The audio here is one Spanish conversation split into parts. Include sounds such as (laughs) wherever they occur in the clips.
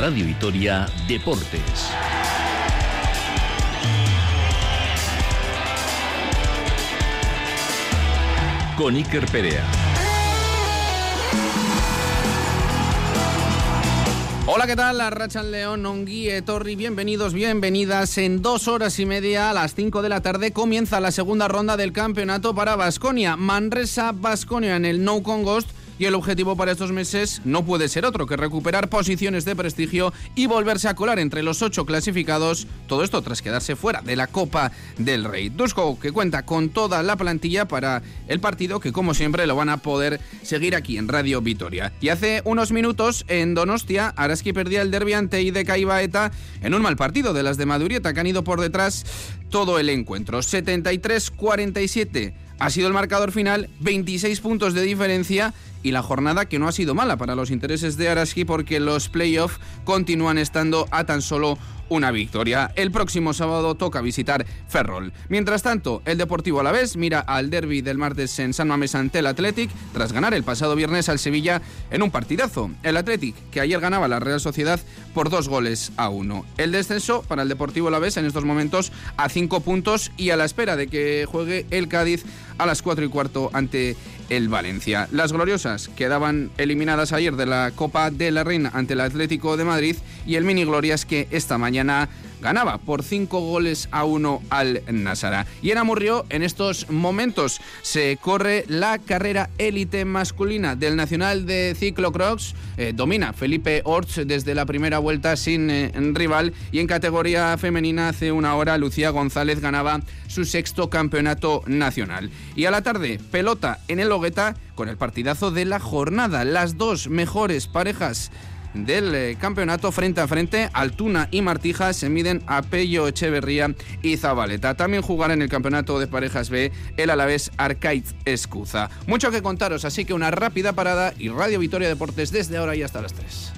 Radio Vitoria Deportes. Con Iker Perea. Hola, ¿qué tal? La Racha León, Onguie, Torri, bienvenidos, bienvenidas. En dos horas y media, a las cinco de la tarde, comienza la segunda ronda del campeonato para Basconia. Manresa Basconia en el No Con Ghost y el objetivo para estos meses no puede ser otro que recuperar posiciones de prestigio y volverse a colar entre los ocho clasificados, todo esto tras quedarse fuera de la Copa del Rey. Dusko que cuenta con toda la plantilla para el partido que como siempre lo van a poder seguir aquí en Radio Vitoria. Y hace unos minutos en Donostia, Araski perdía el derbi ante Ideca y Baeta en un mal partido de las de Madurieta que han ido por detrás todo el encuentro. 73-47 ha sido el marcador final, 26 puntos de diferencia y la jornada que no ha sido mala para los intereses de Araski porque los playoffs continúan estando a tan solo una victoria. El próximo sábado toca visitar Ferrol. Mientras tanto, el Deportivo Alavés mira al derby del martes en San Mamés ante el Athletic tras ganar el pasado viernes al Sevilla en un partidazo. El Athletic, que ayer ganaba la Real Sociedad por dos goles a uno. El descenso para el Deportivo Alavés en estos momentos a cinco puntos y a la espera de que juegue el Cádiz a las cuatro y cuarto ante el Valencia. Las gloriosas quedaban eliminadas ayer de la Copa de la Reina ante el Atlético de Madrid y el Mini Glorias que esta mañana ganaba por 5 goles a 1 al Nasara. Y en Amurrio, en estos momentos, se corre la carrera élite masculina del Nacional de Ciclocross. Eh, domina Felipe Orts desde la primera vuelta sin eh, rival. Y en categoría femenina, hace una hora, Lucía González ganaba su sexto campeonato nacional. Y a la tarde, pelota en el Hogueta con el partidazo de la jornada. Las dos mejores parejas del eh, campeonato frente a frente. Altuna y Martija se miden a Pello, Echeverría y Zabaleta. También jugará en el campeonato de parejas B el Alavés Arcaiz Escuza. Mucho que contaros, así que una rápida parada y Radio Vitoria Deportes desde ahora y hasta las 3.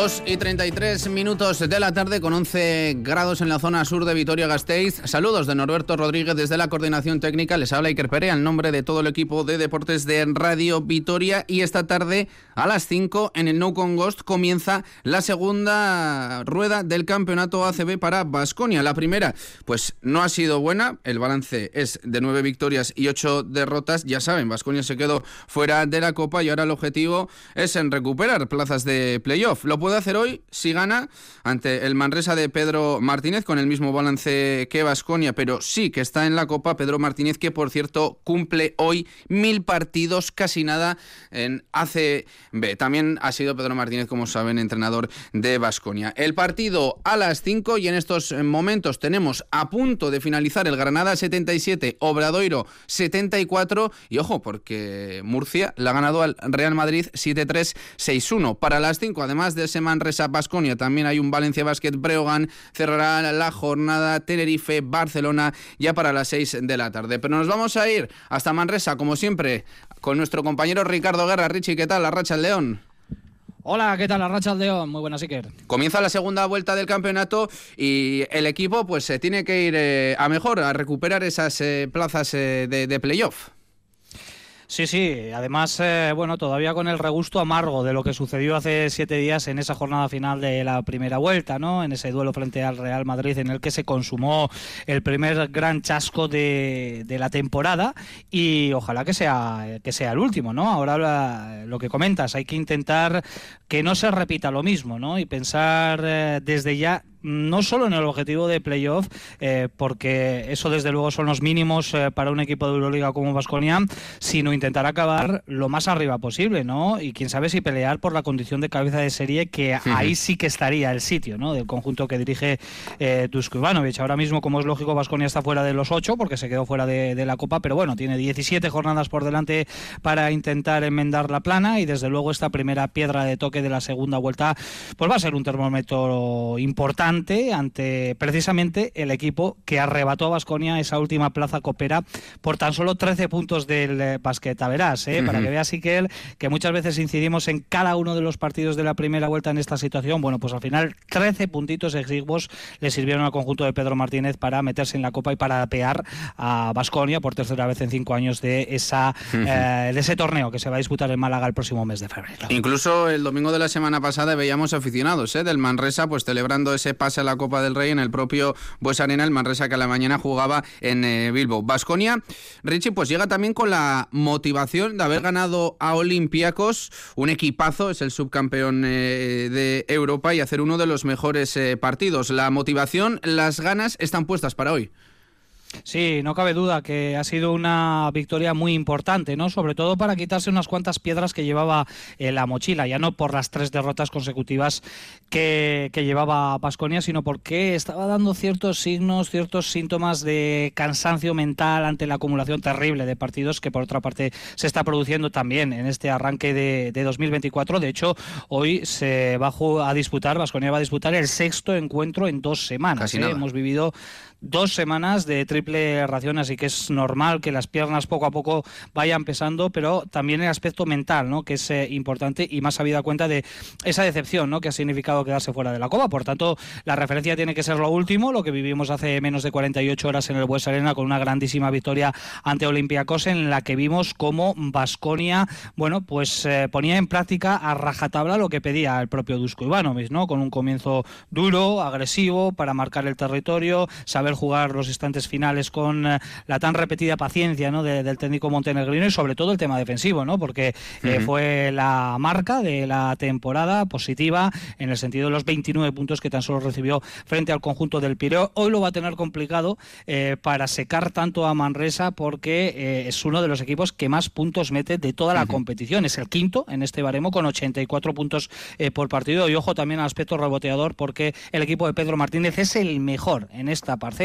2 y 33 minutos de la tarde con 11 grados en la zona sur de Vitoria-Gasteiz. Saludos de Norberto Rodríguez desde la coordinación técnica. Les habla Iker Perea en nombre de todo el equipo de deportes de Radio Vitoria. Y esta tarde a las 5 en el No Con Ghost comienza la segunda rueda del campeonato ACB para Basconia. La primera, pues no ha sido buena. El balance es de 9 victorias y 8 derrotas. Ya saben, Basconia se quedó fuera de la Copa y ahora el objetivo es en recuperar plazas de playoff. Lo puede hacer hoy si gana ante el Manresa de Pedro Martínez con el mismo balance que Vasconia, pero sí que está en la Copa Pedro Martínez que por cierto cumple hoy mil partidos, casi nada en ACB. También ha sido Pedro Martínez, como saben, entrenador de Vasconia. El partido a las 5 y en estos momentos tenemos a punto de finalizar el Granada 77, Obradoiro 74 y ojo porque Murcia la ha ganado al Real Madrid 7-3-6-1. Para las 5, además de ese Manresa Basconia. También hay un Valencia Basket Breogan. Cerrará la jornada Tenerife Barcelona ya para las 6 de la tarde. Pero nos vamos a ir hasta Manresa, como siempre, con nuestro compañero Ricardo Guerra. Richie, ¿qué tal? La racha al León. Hola, ¿qué tal? La racha al León, muy buenas, Iker. Comienza la segunda vuelta del campeonato y el equipo pues se tiene que ir eh, a mejor, a recuperar esas eh, plazas eh, de, de playoff. Sí, sí, además, eh, bueno, todavía con el regusto amargo de lo que sucedió hace siete días en esa jornada final de la primera vuelta, ¿no? En ese duelo frente al Real Madrid en el que se consumó el primer gran chasco de, de la temporada y ojalá que sea, que sea el último, ¿no? Ahora lo que comentas, hay que intentar que no se repita lo mismo, ¿no? Y pensar eh, desde ya no solo en el objetivo de playoff, eh, porque eso desde luego son los mínimos eh, para un equipo de Euroliga como Vasconia, sino intentar acabar lo más arriba posible, ¿no? Y quién sabe si pelear por la condición de cabeza de serie, que ahí sí que estaría el sitio, ¿no? Del conjunto que dirige eh, Dusko Ivanovic. Ahora mismo, como es lógico, Vasconia está fuera de los ocho, porque se quedó fuera de, de la Copa, pero bueno, tiene 17 jornadas por delante para intentar enmendar la plana y desde luego esta primera piedra de toque de la segunda vuelta, pues va a ser un termómetro importante ante, ante precisamente el equipo que arrebató a Basconia esa última plaza copera por tan solo 13 puntos del eh, basqueta. Verás, eh, para que veas, Ikel, que muchas veces incidimos en cada uno de los partidos de la primera vuelta en esta situación. Bueno, pues al final 13 puntitos exiguos le sirvieron al conjunto de Pedro Martínez para meterse en la copa y para apear a Basconia por tercera vez en cinco años de, esa, eh, de ese torneo que se va a disputar en Málaga el próximo mes de febrero. Incluso el domingo de la semana pasada veíamos aficionados del Manresa pues celebrando ese pase a la Copa del Rey en el propio Bues Arena, el Manresa que a la mañana jugaba en Bilbo. Basconia, Richie, pues llega también con la motivación de haber ganado a Olympiacos, un equipazo, es el subcampeón eh, de Europa y hacer uno de los mejores eh, partidos. La motivación, las ganas están puestas para hoy. Sí, no cabe duda que ha sido una victoria muy importante, ¿no? Sobre todo para quitarse unas cuantas piedras que llevaba en la mochila, ya no por las tres derrotas consecutivas que, llevaba Pasconia, sino porque estaba dando ciertos signos, ciertos síntomas de cansancio mental ante la acumulación terrible de partidos que por otra parte se está produciendo también en este arranque de, 2024. De hecho, hoy se va a disputar, Vasconia va a disputar el sexto encuentro en dos semanas. ¿eh? Hemos vivido dos semanas de triple ración, así que es normal que las piernas poco a poco vayan pesando, pero también el aspecto mental, ¿no? que es eh, importante y más habida cuenta de esa decepción ¿no? que ha significado quedarse fuera de la Copa. Por tanto, la referencia tiene que ser lo último, lo que vivimos hace menos de 48 horas en el Bues Arena con una grandísima victoria ante Olympiacos en la que vimos cómo Basconia, bueno, pues eh, ponía en práctica a rajatabla lo que pedía el propio Dusko Ivanovic, ¿no? Con un comienzo duro, agresivo, para marcar el territorio, saber jugar los instantes finales con eh, la tan repetida paciencia ¿no? del técnico montenegrino y sobre todo el tema defensivo, ¿no? porque eh, fue la marca de la temporada positiva en el sentido de los 29 puntos que tan solo recibió frente al conjunto del Pireo. Hoy lo va a tener complicado eh, para secar tanto a Manresa porque es uno de los equipos que más puntos mete de toda la competición. Es el quinto en este baremo con 84 puntos por partido y ojo también al aspecto reboteador porque el equipo de Pedro Martínez es el mejor en esta parte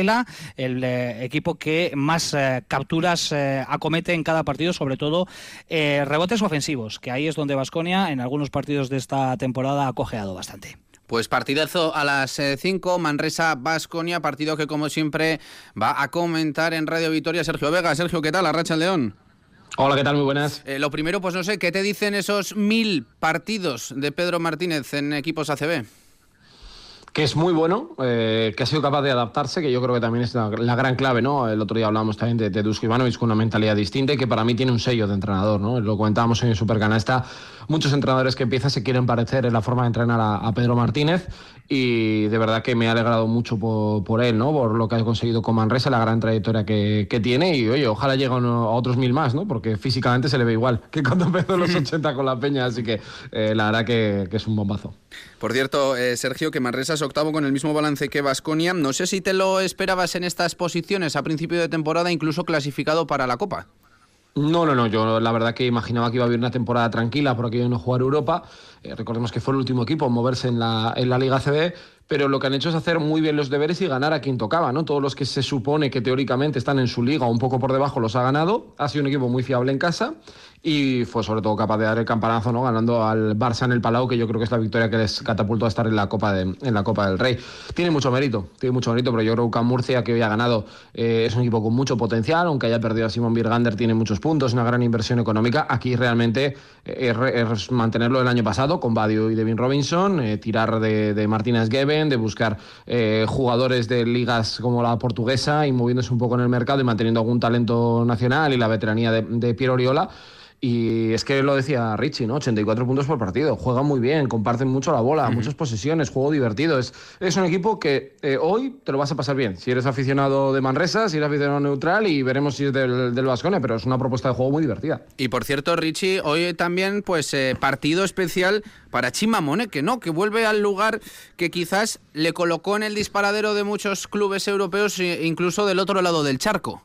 el eh, equipo que más eh, capturas eh, acomete en cada partido, sobre todo rebotes ofensivos, que ahí es donde Vasconia en algunos partidos de esta temporada ha cojeado bastante. Pues partidazo a las 5, Manresa Vasconia, partido que como siempre va a comentar en Radio Vitoria Sergio Vega. Sergio, ¿qué tal? Arracha el León. Hola, ¿qué tal? Muy buenas. lo primero, pues no sé, ¿qué te dicen esos mil partidos de Pedro Martínez en equipos ACB? Que es muy bueno, eh, que ha sido capaz de adaptarse, que yo creo que también es la, gran clave, ¿no? El otro día hablábamos también de, de Dusko Ivanovic con una mentalidad distinta y que para mí tiene un sello de entrenador, ¿no? Lo comentábamos en el Supercanasta, muchos entrenadores que empiezan se quieren parecer en la forma de entrenar a, Pedro Martínez y de verdad que me ha alegrado mucho por, él, ¿no? Por lo que ha conseguido con Manresa, la gran trayectoria que, tiene y oye, ojalá llegue a otros mil más, ¿no? Porque físicamente se le ve igual que cuando empezó los 80 con la peña, así que eh, la verdad que, es un bombazo. Por cierto, eh, Sergio, que Manresa es octavo con el mismo balance que Vasconia. No sé si te lo esperabas en estas posiciones a principio de temporada, incluso clasificado para la Copa. No, no, no. Yo la verdad que imaginaba que iba a haber una temporada tranquila por aquello no jugar Europa. Eh, recordemos que fue el último equipo en moverse en la, en la Liga CB, pero lo que han hecho es hacer muy bien los deberes y ganar a quien tocaba, ¿no? Todos los que se supone que teóricamente están en su liga o un poco por debajo los ha ganado. Ha sido un equipo muy fiable en casa y fue sobre todo capaz de dar el campanazo, ¿no? Ganando al Barça en el Palau, que yo creo que es la victoria que les catapultó a estar en la Copa, de, en la Copa del Rey. Tiene mucho mérito, tiene mucho mérito, pero yo creo que Murcia, que hoy ha ganado, eh, es un equipo con mucho potencial, aunque haya perdido a Simon Birgander, tiene muchos puntos, una gran inversión económica. Aquí realmente eh, es, mantenerlo el año pasado con Badio y Devin Robinson, eh, tirar de, de Martínez Geben, de buscar jugadores de ligas como la portuguesa y moviéndose un poco en el mercado y manteniendo algún talento nacional y la veteranía de, de Piero Oriola. Y es que lo decía Richie, ¿no? 84 puntos por partido. Juegan muy bien, comparten mucho la bola, muchas posesiones, juego divertido. Es, es un equipo que eh, hoy te lo vas a pasar bien. Si eres aficionado de Manresa, si eres aficionado neutral y veremos si es del, del Vascone, pero es una propuesta de juego muy divertida. Y por cierto, Richie, hoy también, pues, eh, partido especial para Chimamone, que no, que vuelve al lugar que quizás le colocó en el disparadero de muchos clubes europeos, e incluso del otro lado del charco.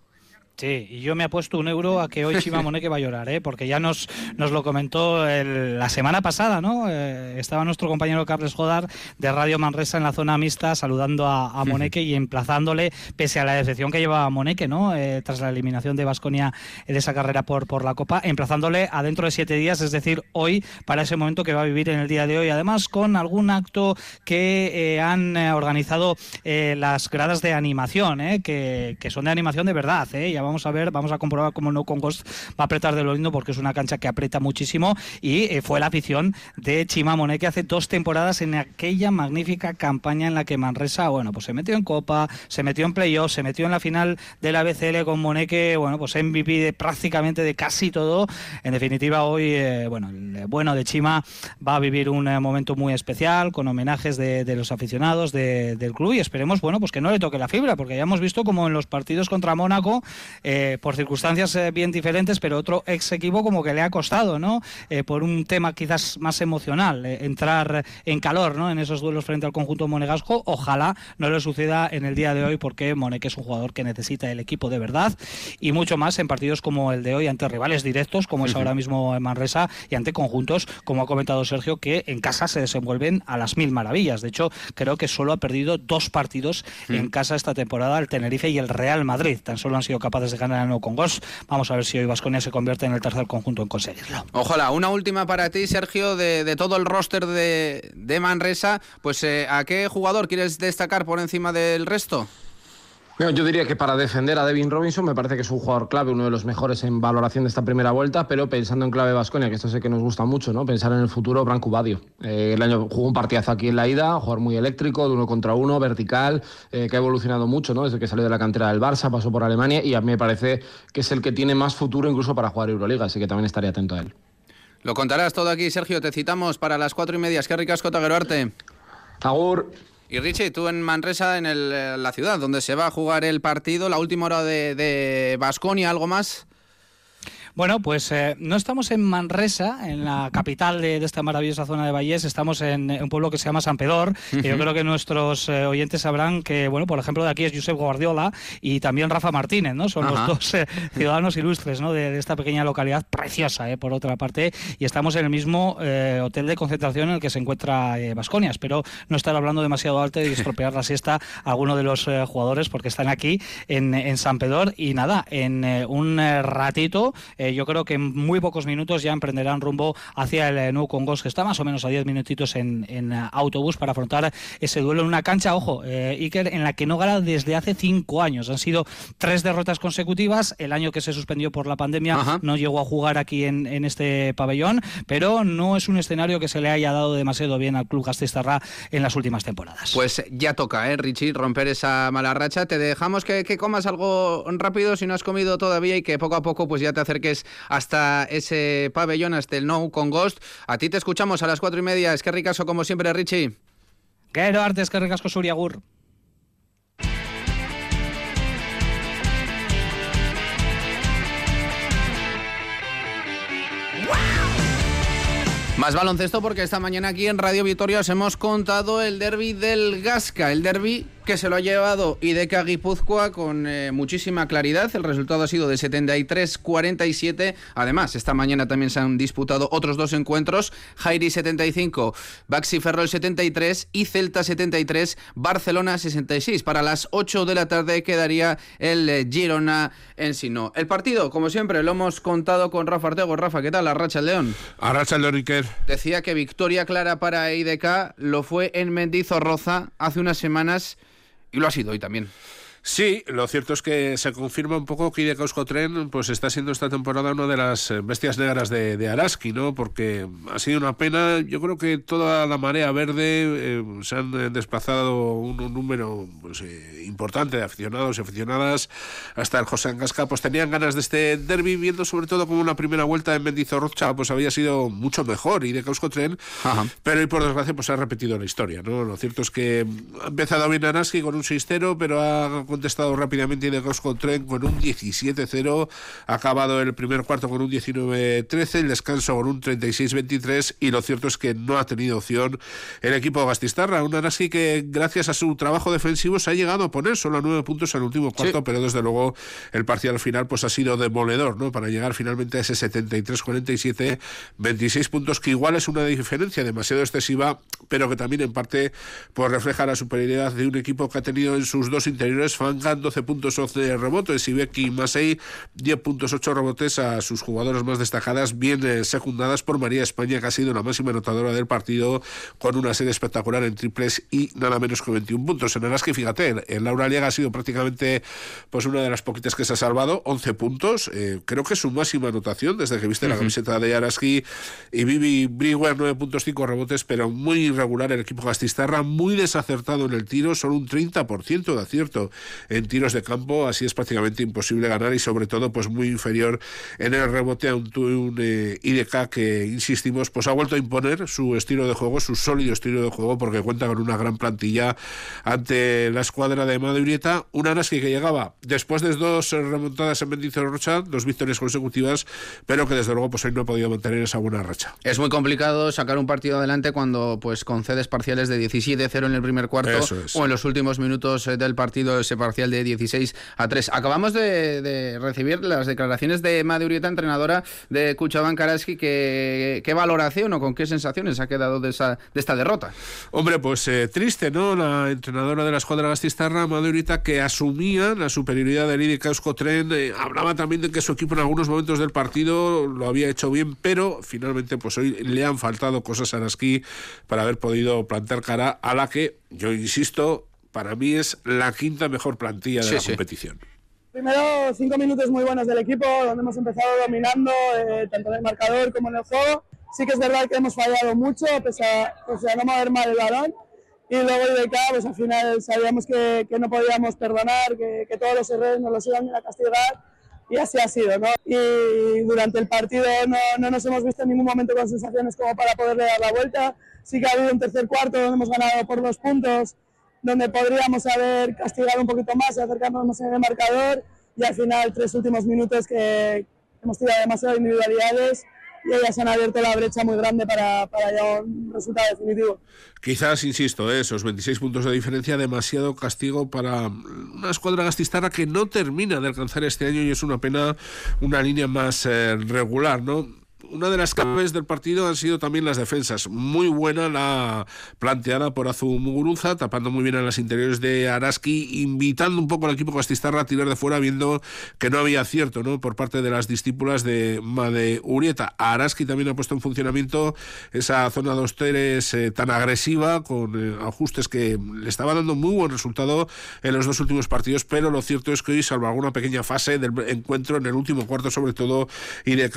Sí, y yo me he puesto un euro a que hoy (laughs) Chima Moneque va a llorar, ¿eh? porque ya nos, nos lo comentó la semana pasada, ¿no? Eh, estaba nuestro compañero Carles Jodar de Radio Manresa en la zona mixta saludando a, Moneque y emplazándole, pese a la decepción que llevaba Moneque, ¿no? Eh, tras la eliminación de Basconia de esa carrera por, por la Copa, emplazándole a dentro de siete días, es decir, hoy, para ese momento que va a vivir en el día de hoy. Además, con algún acto que eh, han organizado las gradas de animación, que, que, son de animación de verdad, ¿eh? Ya vamos a ver, vamos a comprobar cómo No Con Ghost va a apretar de lo lindo porque es una cancha que aprieta muchísimo y eh, fue la afición de Chima Moneque hace dos temporadas en aquella magnífica campaña en la que Manresa, bueno, pues se metió en Copa, se metió en playoff, se metió en la final de la BCL con Moneque, bueno, pues MVP de prácticamente de casi todo. En definitiva, hoy, eh, bueno, el bueno de Chima va a vivir un eh, momento muy especial con homenajes de, los aficionados del club y esperemos, bueno, pues que no le toque la fibra, porque ya hemos visto como en los partidos contra Mónaco eh, por circunstancias eh, bien diferentes, pero otro ex equipo como que le ha costado, ¿no? Eh, por un tema quizás más emocional, entrar en calor, ¿no? En esos duelos frente al conjunto monegasco. Ojalá no le suceda en el día de hoy, porque Moneque es un jugador que necesita el equipo de verdad y mucho más en partidos como el de hoy ante rivales directos, como es ahora mismo en Manresa, y ante conjuntos, como ha comentado Sergio, que en casa se desenvuelven a las mil maravillas. De hecho, creo que solo ha perdido dos partidos en casa esta temporada, el Tenerife y el Real Madrid. Tan solo han sido capaces de ganar el con Gos. Vamos a ver si hoy Vasconia se convierte en el tercer conjunto en conseguirlo. Ojalá. Una última para ti, Sergio, de, todo el roster de, de Manresa. Pues, eh, ¿a qué jugador quieres destacar por encima del resto? Yo diría que para defender a Devin Robinson me parece que es un jugador clave, uno de los mejores en valoración de esta primera vuelta, pero pensando en clave Vasconia, que esto sé que nos gusta mucho, ¿no? Pensar en el futuro, Branco Badio. Eh, el año jugó un partidazo aquí en la ida, jugador muy eléctrico, de uno contra uno, vertical, eh, que ha evolucionado mucho, ¿no? Desde que salió de la cantera del Barça, pasó por Alemania y a mí me parece que es el que tiene más futuro incluso para jugar Euroliga, así que también estaría atento a él. Lo contarás todo aquí, Sergio. Te citamos para las cuatro y media. Es que ricasco. Agur. Y Richie, tú en Manresa, en eh, la ciudad donde se va a jugar el partido, la última hora de Basconia, ¿algo más? Bueno, pues eh, no estamos en Manresa, en la capital de, esta maravillosa zona de Vallés, estamos en, un pueblo que se llama San Pedor. yo creo que nuestros eh, oyentes sabrán que, bueno, por ejemplo, de aquí es Josep Guardiola y también Rafa Martínez, ¿no? Son los dos eh, (laughs) ciudadanos ilustres, ¿no? De, esta pequeña localidad preciosa, por otra parte. Y estamos en el mismo hotel de concentración en el que se encuentra Vasconia. Espero no estar hablando demasiado alto y estropear la siesta a alguno de los jugadores porque están aquí en, en San Pedor. Y nada, en un ratito eh, yo creo que en muy pocos minutos ya emprenderán rumbo hacia el eh, Nou Congos, que está más o menos a 10 minutitos en, en, eh, autobús para afrontar ese duelo en una cancha, ojo, Iker, en la que no gana desde hace cinco años. Han sido tres derrotas consecutivas. El año que se suspendió por la pandemia no llegó a jugar aquí en, en, este pabellón, pero no es un escenario que se le haya dado demasiado bien al club Gasteiztarra en las últimas temporadas. Pues ya toca, ¿eh, Richie, romper esa mala racha. Te dejamos que, que comas algo rápido si no has comido todavía y que poco a poco pues ya te acerques hasta ese pabellón, hasta el No con Ghost. A ti te escuchamos a las cuatro y media. Es que ricaso como siempre, Richie. Quiero artes, que ricasco Suriagur. Más baloncesto porque esta mañana aquí en Radio Vitoria os hemos contado el derby del Gasca, el derby que se lo ha llevado Ideca Guipúzcoa con eh, muchísima claridad. El resultado ha sido de 73-47. Además, esta mañana también se han disputado otros dos encuentros. Jairi 75, Baxi Ferrol 73 y Celta 73, Barcelona 66. Para las 8 de la tarde quedaría el eh, Girona en Sino. El partido, como siempre, lo hemos contado con Rafa Artego. Rafa, ¿qué tal? La Racha León. A Racha León, Iker. Decía que victoria clara para IDK lo fue en Mendizorroza hace unas semanas y lo ha sido hoy también. Sí, lo cierto es que se confirma un poco que Ide Tren pues está siendo esta temporada una de las eh, bestias negras de, Araski, ¿no? Porque ha sido una pena. Yo creo que toda la marea verde eh, se han eh, desplazado un, número pues, importante de aficionados y aficionadas. Hasta el José Angasca, pues tenían ganas de este derby, viendo sobre todo como una primera vuelta en Mendizorrocha pues había sido mucho mejor y de Tren, pero y por desgracia pues ha repetido la historia, ¿no? Lo cierto es que ha empezado bien Araski con un 6-0, pero ha contestado rápidamente y de con Tren con un 17-0. Ha acabado el primer cuarto con un 19-13, el descanso con un 36-23 y lo cierto es que no ha tenido opción el equipo Gastistarra. Un Araski que gracias a su trabajo defensivo se ha llegado a poner solo a nueve puntos en el último cuarto, pero desde luego el parcial final pues ha sido demoledor, ¿no? Para llegar finalmente a ese 73-47, 26 puntos que igual es una diferencia demasiado excesiva, pero que también en parte pues refleja la superioridad de un equipo que ha tenido en sus dos interiores Fangan 12 puntos 11 rebotes y Becky Masei 10 puntos 8 rebotes a sus jugadoras más destacadas, bien eh, secundadas por María España, que ha sido la máxima anotadora del partido con una serie espectacular en triples y nada menos que 21 puntos. En el que fíjate, en Laura Liega ha sido prácticamente pues una de las poquitas que se ha salvado, 11 puntos, eh, creo que es su máxima anotación desde que viste la camiseta de Araski y Vivi Brewer 9 puntos 5 rebotes, pero muy irregular el equipo gastistarra, muy desacertado en el tiro, solo un 30% de acierto en tiros de campo, así es prácticamente imposible ganar y sobre todo pues muy inferior en el rebote a un, un eh, IDK que insistimos pues ha vuelto a imponer su estilo de juego, su sólido estilo de juego porque cuenta con una gran plantilla ante la escuadra de Madurieta, un Araski que llegaba después de dos remontadas en Bendicio Rocha, dos victorias consecutivas, pero que desde luego pues hoy no ha podido mantener esa buena racha. Es muy complicado sacar un partido adelante cuando pues concedes parciales de 17-0 en el primer cuarto o en los últimos minutos eh, del partido ese parcial de 16 a 3. Acabamos de, recibir las declaraciones de Madurieta, entrenadora de Kuchaban Karaski, que qué valoración o con qué sensaciones ha quedado de, esa, de esta derrota. Hombre, pues eh, triste, ¿no? La entrenadora de la escuadra gastistarra, Madurieta, que asumía la superioridad IDK Euskotren, eh, hablaba también de que su equipo en algunos momentos del partido lo había hecho bien, pero finalmente pues hoy le han faltado cosas a Araski para haber podido plantar cara a la que, yo insisto, para mí es la quinta mejor plantilla de la competición. Primero, cinco minutos muy buenos del equipo, donde hemos empezado dominando, eh, tanto en el marcador como en el juego. Sí que es verdad que hemos fallado mucho, pese a, no mover mal el balón. Y luego IDK, pues al final sabíamos que, que no podíamos perdonar, que, que, todos los errores nos los iban a castigar. Y así ha sido, ¿no? Y durante el partido no, no nos hemos visto en ningún momento con sensaciones como para poderle dar la vuelta. Sí que ha habido un tercer cuarto donde hemos ganado por dos puntos, donde podríamos haber castigado un poquito más y acercarnos más en el marcador y al final tres últimos minutos que hemos tirado demasiadas individualidades y ellas han abierto la brecha muy grande para, para llegar a un resultado definitivo. Quizás, insisto, ¿eh? esos 26 puntos de diferencia, demasiado castigo para una escuadra gastistarra que no termina de alcanzar este año y es una pena una línea más eh, regular, ¿no? Una de las claves del partido han sido también las defensas. Muy buena la planteada por Azu Muguruza, tapando muy bien a las interiores de Araski, invitando un poco al equipo castistarra a tirar de fuera, viendo que no había acierto ¿no? por parte de las discípulas de Made Urieta. Araski también ha puesto en funcionamiento esa zona 2 teres eh, tan agresiva, con eh, ajustes que le estaba dando muy buen resultado en los dos últimos partidos, pero lo cierto es que hoy, salvo alguna pequeña fase del encuentro, en el último cuarto sobre todo, y de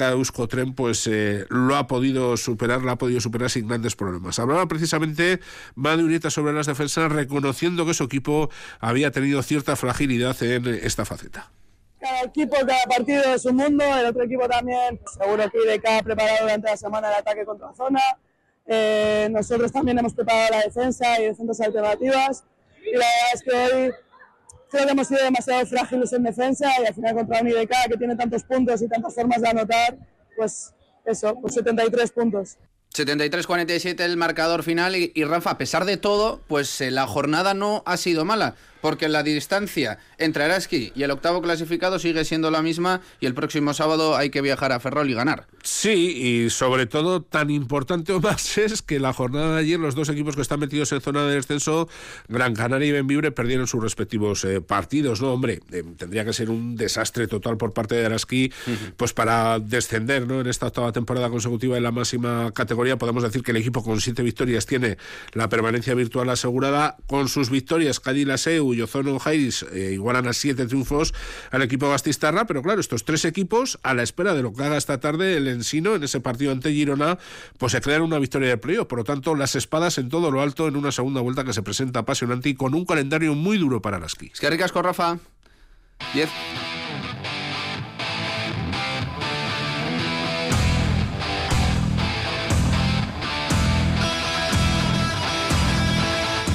pues pues, lo ha podido superar, lo ha podido superar sin grandes problemas. Hablaba precisamente Manu Urieta sobre las defensas, reconociendo que su equipo había tenido cierta fragilidad en esta faceta. Cada equipo, cada partido es un mundo, el otro equipo también, seguro que IDK ha preparado durante la semana el ataque contra zona. Eh, nosotros también hemos preparado la defensa y defensas alternativas. Y la verdad es que hoy creo que hemos sido demasiado frágiles en defensa y al final contra un IDK que tiene tantos puntos y tantas formas de anotar, pues eso, pues 73 puntos. 73-47 el marcador final y, y, Rafa, a pesar de todo, pues eh, la jornada no ha sido mala porque la distancia entre Araski y el octavo clasificado sigue siendo la misma y el próximo sábado hay que viajar a Ferrol y ganar. Sí, y sobre todo tan importante o más (laughs) es que la jornada de ayer los dos equipos que están metidos en zona de descenso, Gran Canaria y Benvibre, perdieron sus respectivos eh, partidos, ¿no? Hombre, eh, tendría que ser un desastre total por parte de Araski, pues para descender, ¿no? En esta octava temporada consecutiva en la máxima categoría, podemos decir que el equipo con siete victorias tiene la permanencia virtual asegurada, con sus victorias Cádiz Laseu cuyo Zono Jairis eh, igualan a siete triunfos al equipo Gastistarra, pero claro, estos tres equipos, a la espera de lo que haga esta tarde el Ensino en ese partido ante Girona, pues se crean una victoria de playoff. Por lo tanto, las espadas en todo lo alto en una segunda vuelta que se presenta apasionante y con un calendario muy duro para las Es que ricas con Rafa. 10.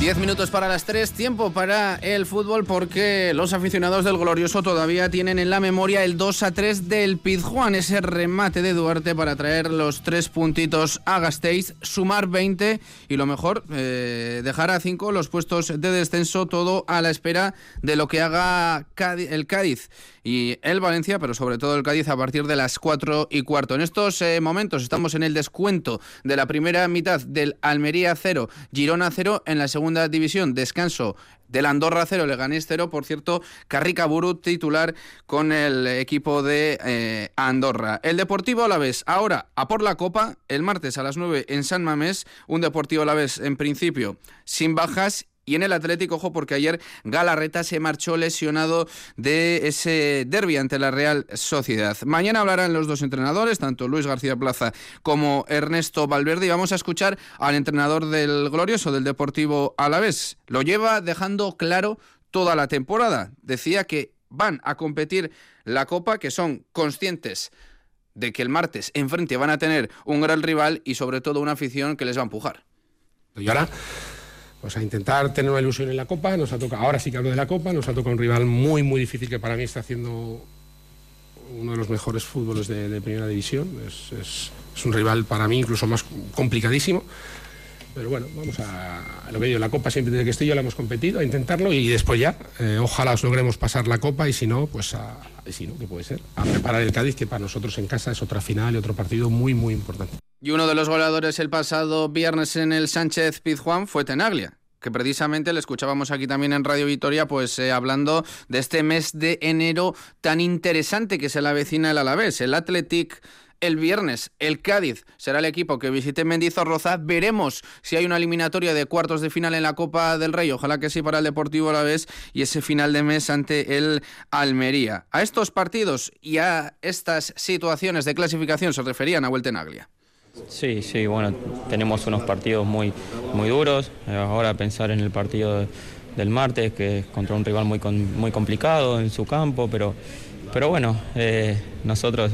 10 Diez minutos para las tres, tiempo para el fútbol porque los aficionados del Glorioso todavía tienen en la memoria el 2 a 3 del Pizjuán, ese remate de Duarte para traer los tres puntitos a Gasteiz, sumar 20 y lo mejor, eh, dejar a 5 los puestos de descenso, todo a la espera de lo que haga el Cádiz y el Valencia, pero sobre todo el Cádiz a partir de las 4 y cuarto. En estos eh, momentos estamos en el descuento de la primera mitad del Almería 0, Girona 0 en la segunda división. Descanso del Andorra 0, Leganés 0. Por cierto, Carrica Buru titular con el equipo de eh, Andorra. El Deportivo Alavés ahora a por la Copa, el martes a las 9 en San Mamés. Un Deportivo Alavés en principio sin bajas y en el Atlético, ojo, porque ayer Galarreta se marchó lesionado de ese derby ante la Real Sociedad. Mañana hablarán los dos entrenadores, tanto Luis García Plaza como Ernesto Valverde, y vamos a escuchar al entrenador del Glorioso, del Deportivo Alavés. Lo lleva dejando claro toda la temporada. Decía que van a competir la Copa, que son conscientes de que el martes enfrente van a tener un gran rival y sobre todo una afición que les va a empujar. Y ahora pues a intentar tener una ilusión en la Copa. Nos ha tocado, ahora sí que hablo de la Copa, nos ha tocado un rival muy, muy difícil que para mí está haciendo uno de los mejores fútboles de, primera división. Es, un rival para mí incluso más complicadísimo. Pero bueno, vamos a, lo que digo, la Copa siempre desde que estoy yo la hemos competido, a intentarlo y después ya, eh, ojalá os logremos pasar la Copa y si no, pues a, si no, ¿qué puede ser? A preparar el Cádiz, que para nosotros en casa es otra final y otro partido muy, muy importante. Y uno de los goleadores el pasado viernes en el Sánchez Pizjuán fue Tenaglia que precisamente le escuchábamos aquí también en Radio Vitoria, pues eh, hablando de este mes de enero tan interesante que se la vecina el Alavés, el Athletic el viernes, el Cádiz será el equipo que visite Mendizorroza. Veremos si hay una eliminatoria de cuartos de final en la Copa del Rey. Ojalá que sí para el Deportivo Alavés y ese final de mes ante el Almería. A estos partidos y a estas situaciones de clasificación se referían a Naglia. Sí, sí, bueno, tenemos unos partidos muy, muy duros. Eh, ahora pensar en el partido del martes, que es contra un rival muy, muy complicado en su campo, pero, pero bueno, eh, nosotros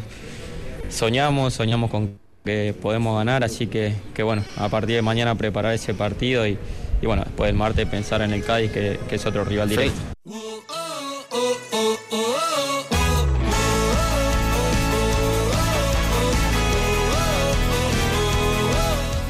soñamos, soñamos con que podemos ganar, así que, que, bueno, a partir de mañana preparar ese partido y, y bueno, después del martes pensar en el Cádiz, que, que es otro rival directo.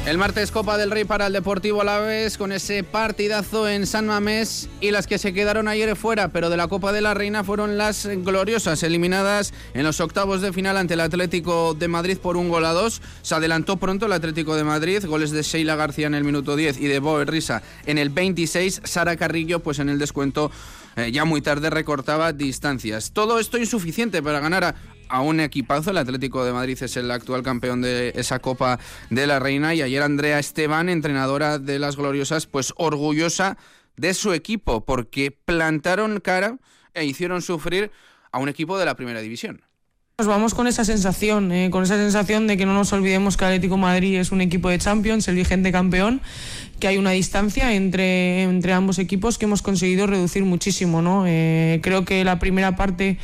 El martes Copa del Rey para el Deportivo Alavés con ese partidazo en San Mamés y las que se quedaron ayer fuera, pero de la Copa de la Reina fueron las gloriosas, eliminadas en los octavos de final ante el Atlético de Madrid por un gol a dos. Se adelantó pronto el Atlético de Madrid, goles de Sheila García en el minuto 10 y de Boer Risa en el 26. Sara Carrillo, pues en el descuento eh, ya muy tarde recortaba distancias. Todo esto insuficiente para ganar a, a un equipazo. El Atlético de Madrid es el actual campeón de esa Copa de la Reina y ayer Andrea Esteban, entrenadora de las Gloriosas, pues orgullosa de su equipo porque plantaron cara e hicieron sufrir a un equipo de la Primera División. Nos vamos con esa sensación, eh, con esa sensación de que no nos olvidemos que Atlético Madrid es un equipo de Champions, el vigente campeón, que hay una distancia entre, entre ambos equipos que hemos conseguido reducir muchísimo. ¿no? Eh, creo que la primera parte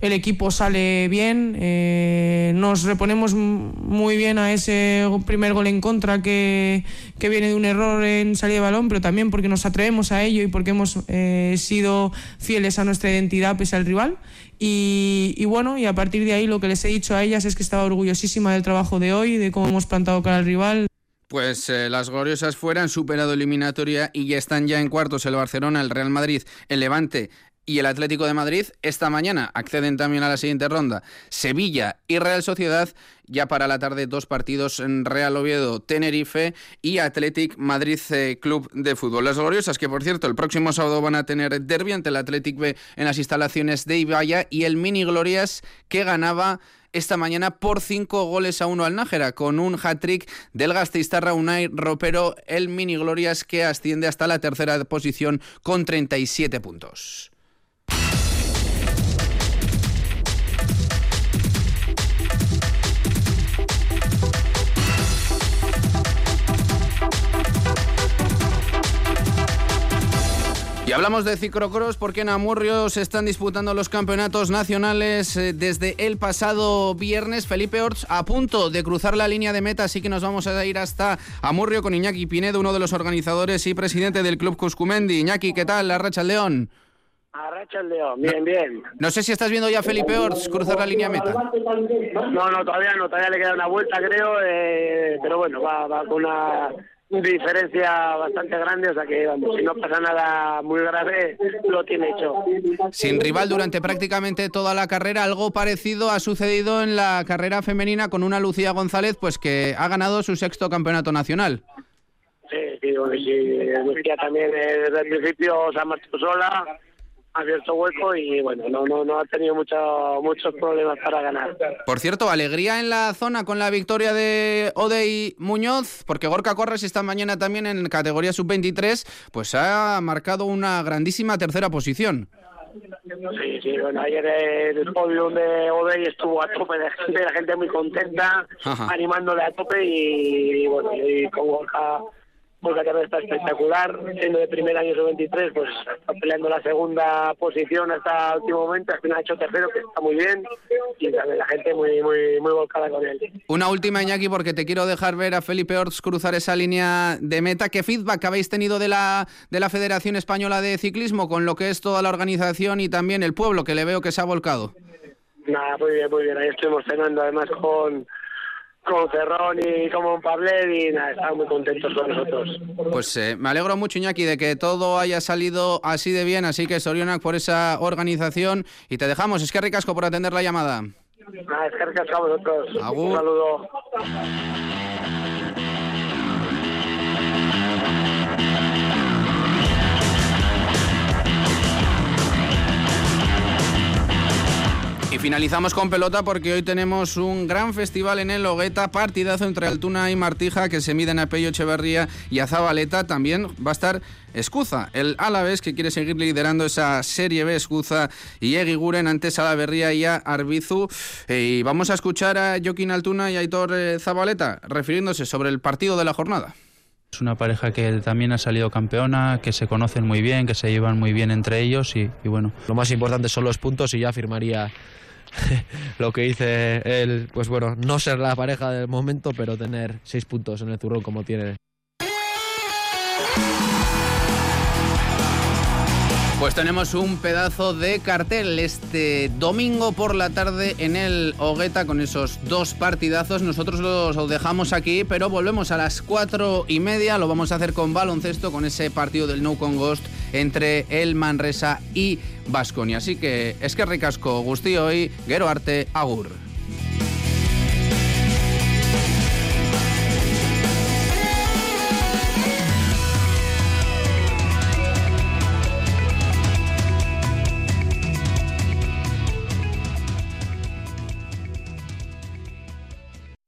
el equipo sale bien, eh, nos reponemos muy bien a ese primer gol en contra que, que, viene de un error en salida de balón, pero también porque nos atrevemos a ello y porque hemos eh, sido fieles a nuestra identidad pese al rival. Y, bueno, y a partir de ahí lo que les he dicho a ellas es que estaba orgullosísima del trabajo de hoy, de cómo hemos plantado cara al rival. Pues eh, las gloriosas fueran superado eliminatoria y ya están ya en cuartos el Barcelona, el Real Madrid, el Levante y el Atlético de Madrid. Esta mañana acceden también a la siguiente ronda Sevilla y Real Sociedad. Ya para la tarde dos partidos en Real Oviedo, Tenerife y Athletic Madrid eh, Club de Fútbol. Las gloriosas que por cierto el próximo sábado van a tener derbi ante el Athletic B en las instalaciones de Ibaya y el Mini Glorias que ganaba esta mañana por cinco goles a uno al Nájera, con un hat-trick del Gasteiztarra Unai Ropero, el Mini Glorias que asciende hasta la tercera posición con 37 puntos. Hablamos de ciclocross porque en Amurrio se están disputando los campeonatos nacionales eh, desde el pasado viernes. Felipe Orts a punto de cruzar la línea de meta, así que nos vamos a ir hasta Amurrio con Iñaki Pinedo, uno de los organizadores y presidente del Club Cuscumendi. Iñaki, ¿qué tal? La racha León. Arracha el León, bien, bien. No sé si estás viendo ya a Felipe Orts cruzar la línea de meta. No, no, todavía no, todavía le queda una vuelta, creo, eh, pero bueno, va, va con una diferencia bastante grande, o sea que vamos, si no pasa nada muy grave, lo tiene hecho. Sin rival durante prácticamente toda la carrera, algo parecido ha sucedido en la carrera femenina con una Lucía González, pues que ha ganado su sexto campeonato nacional. Sí, sí, bueno, sí, Lucía también eh, desde el principio se ha marchado sola, abierto hueco y bueno, no, no, no ha tenido mucho, muchos problemas para ganar. Por cierto, alegría en la zona con la victoria de Odey Muñoz, porque Gorka Corres esta mañana también en categoría sub-23, pues ha marcado una grandísima tercera posición. Sí, sí, bueno, ayer el podio de Odey estuvo a tope de gente, la gente muy contenta, Ajá. animándole a tope y bueno, y con Gorka pues la carrera está espectacular, siendo de primer año sub-23, pues está peleando la segunda posición hasta el último momento, al final ha hecho tercero, que está muy bien, y también la gente muy muy muy volcada con él. Una última, Iñaki, porque te quiero dejar ver a Felipe Orts cruzar esa línea de meta. ¿Qué feedback habéis tenido de la, de la Federación Española de Ciclismo con lo que es toda la organización y también el pueblo, que le veo que se ha volcado? Nada, muy bien, muy bien, ahí estuvimos cenando además con con Cerrón y con Pablet y nada, estaban muy contentos con nosotros. Pues eh, me alegro mucho, Iñaki, de que todo haya salido así de bien, así que Sorionak por esa organización y te dejamos. Es que ricasco por atender la llamada. Nada, es que ricasco a vosotros. Agur. Un saludo. Y finalizamos con pelota porque hoy tenemos un gran festival en el Hogueta, partidazo entre Altuna y Martija que se miden a Pello Echeverría y a Zabaleta. También va a estar Escuza, el Alavés que quiere seguir liderando esa Serie B Escuza y Eguiguren antes a la Berría y a Arbizu. Eh, y vamos a escuchar a Joaquín Altuna y a Aitor eh, Zabaleta refiriéndose sobre el partido de la jornada. Es una pareja que también ha salido campeona, que se conocen muy bien, que se llevan muy bien entre ellos y, bueno. Lo más importante son los puntos y ya firmaría (laughs) lo que dice él, pues bueno, no ser la pareja del momento, pero tener seis puntos en el zurrón como tiene. Pues tenemos un pedazo de cartel este domingo por la tarde en el Hogueta con esos dos partidazos. Nosotros los dejamos aquí, pero volvemos a las cuatro y media. Lo vamos a hacer con baloncesto, con ese partido del No Con Ghost entre el Manresa y Basconia. Así que es que ricasco, Gustío y Gero Arte, Agur.